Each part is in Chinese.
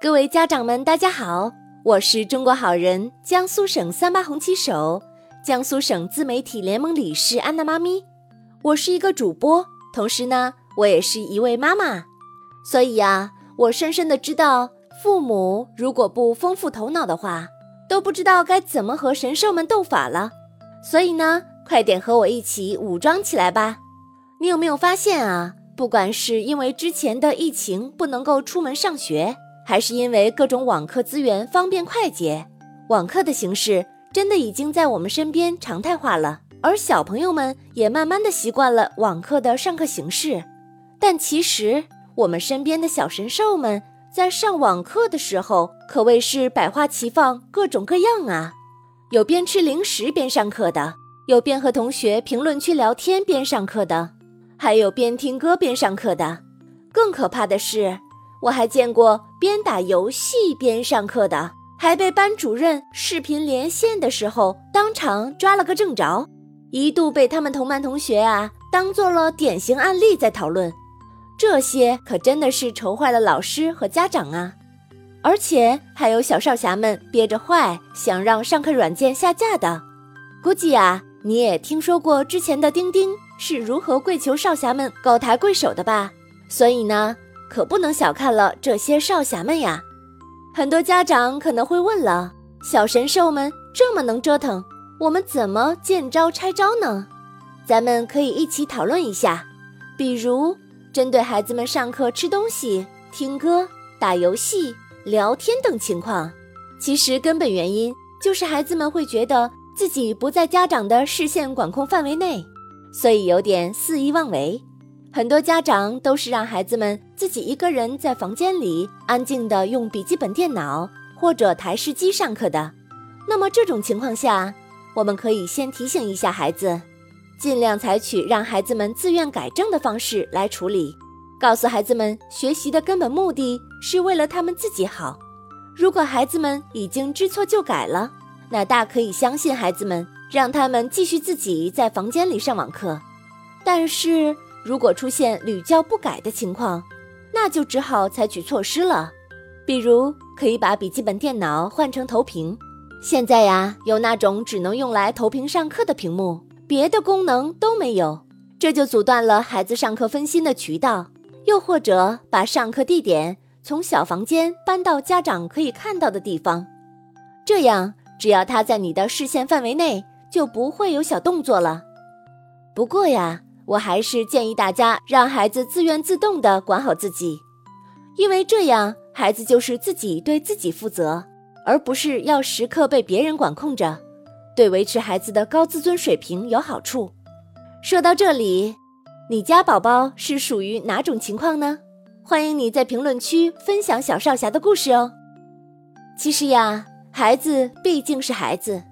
各位家长们，大家好，我是中国好人江苏省三八红旗手、江苏省自媒体联盟理事安娜妈咪。我是一个主播，同时呢，我也是一位妈妈。所以呀，我深深的知道，父母如果不丰富头脑的话，都不知道该怎么和神兽们斗法了。所以呢，快点和我一起武装起来吧！你有没有发现啊？不管是因为之前的疫情不能够出门上学，还是因为各种网课资源方便快捷，网课的形式真的已经在我们身边常态化了。而小朋友们也慢慢的习惯了网课的上课形式。但其实我们身边的小神兽们在上网课的时候，可谓是百花齐放，各种各样啊！有边吃零食边上课的，有边和同学评论区聊天边上课的。还有边听歌边上课的，更可怕的是，我还见过边打游戏边上课的，还被班主任视频连线的时候当场抓了个正着，一度被他们同班同学啊当做了典型案例在讨论。这些可真的是愁坏了老师和家长啊！而且还有小少侠们憋着坏想让上课软件下架的，估计啊你也听说过之前的钉钉。是如何跪求少侠们高抬贵手的吧？所以呢，可不能小看了这些少侠们呀。很多家长可能会问了：小神兽们这么能折腾，我们怎么见招拆招呢？咱们可以一起讨论一下。比如，针对孩子们上课吃东西、听歌、打游戏、聊天等情况，其实根本原因就是孩子们会觉得自己不在家长的视线管控范围内。所以有点肆意妄为，很多家长都是让孩子们自己一个人在房间里安静的用笔记本电脑或者台式机上课的。那么这种情况下，我们可以先提醒一下孩子，尽量采取让孩子们自愿改正的方式来处理，告诉孩子们学习的根本目的是为了他们自己好。如果孩子们已经知错就改了，那大可以相信孩子们。让他们继续自己在房间里上网课，但是如果出现屡教不改的情况，那就只好采取措施了。比如可以把笔记本电脑换成投屏，现在呀有那种只能用来投屏上课的屏幕，别的功能都没有，这就阻断了孩子上课分心的渠道。又或者把上课地点从小房间搬到家长可以看到的地方，这样只要他在你的视线范围内。就不会有小动作了。不过呀，我还是建议大家让孩子自愿自动的管好自己，因为这样孩子就是自己对自己负责，而不是要时刻被别人管控着，对维持孩子的高自尊水平有好处。说到这里，你家宝宝是属于哪种情况呢？欢迎你在评论区分享小少侠的故事哦。其实呀，孩子毕竟是孩子，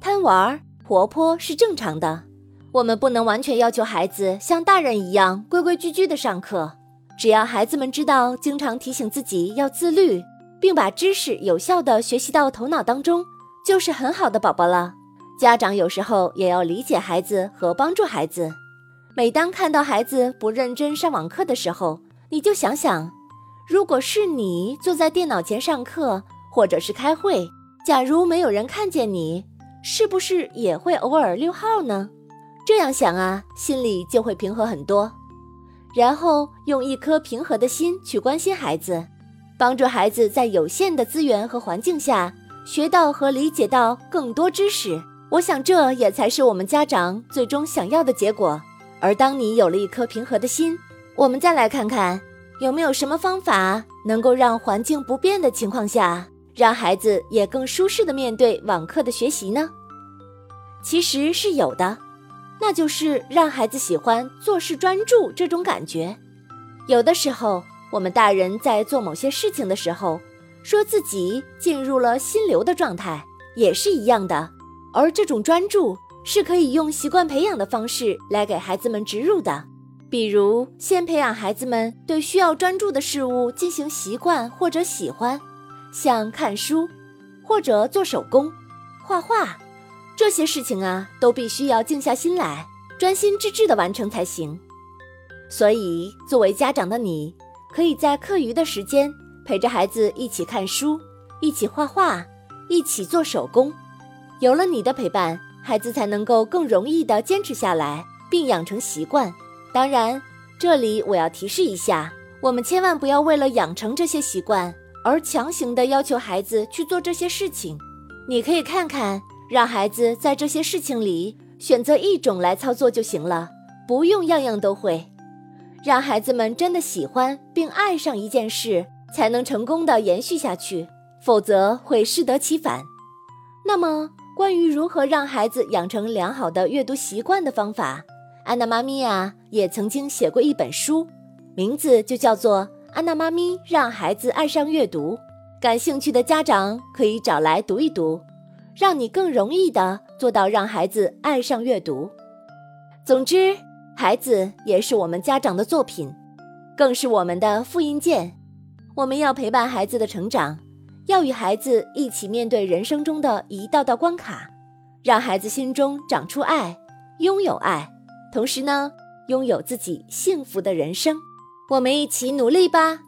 贪玩。活泼是正常的，我们不能完全要求孩子像大人一样规规矩矩的上课。只要孩子们知道经常提醒自己要自律，并把知识有效的学习到头脑当中，就是很好的宝宝了。家长有时候也要理解孩子和帮助孩子。每当看到孩子不认真上网课的时候，你就想想，如果是你坐在电脑前上课或者是开会，假如没有人看见你。是不是也会偶尔溜号呢？这样想啊，心里就会平和很多。然后用一颗平和的心去关心孩子，帮助孩子在有限的资源和环境下学到和理解到更多知识。我想这也才是我们家长最终想要的结果。而当你有了一颗平和的心，我们再来看看有没有什么方法能够让环境不变的情况下。让孩子也更舒适的面对网课的学习呢？其实是有的，那就是让孩子喜欢做事专注这种感觉。有的时候，我们大人在做某些事情的时候，说自己进入了心流的状态，也是一样的。而这种专注是可以用习惯培养的方式来给孩子们植入的，比如先培养孩子们对需要专注的事物进行习惯或者喜欢。像看书，或者做手工、画画，这些事情啊，都必须要静下心来，专心致志的完成才行。所以，作为家长的你，可以在课余的时间陪着孩子一起看书，一起画画，一起做手工。有了你的陪伴，孩子才能够更容易的坚持下来，并养成习惯。当然，这里我要提示一下，我们千万不要为了养成这些习惯而强行的要求孩子去做这些事情。你可以看看，让孩子在这些事情里选择一种来操作就行了，不用样样都会。让孩子们真的喜欢并爱上一件事，才能成功的延续下去，否则会适得其反。那么，关于如何让孩子养成良好的阅读习惯的方法，安娜妈咪呀也曾经写过一本书，名字就叫做《安娜妈咪让孩子爱上阅读》。感兴趣的家长可以找来读一读，让你更容易的做到让孩子爱上阅读。总之。孩子也是我们家长的作品，更是我们的复印件。我们要陪伴孩子的成长，要与孩子一起面对人生中的一道道关卡，让孩子心中长出爱，拥有爱，同时呢，拥有自己幸福的人生。我们一起努力吧。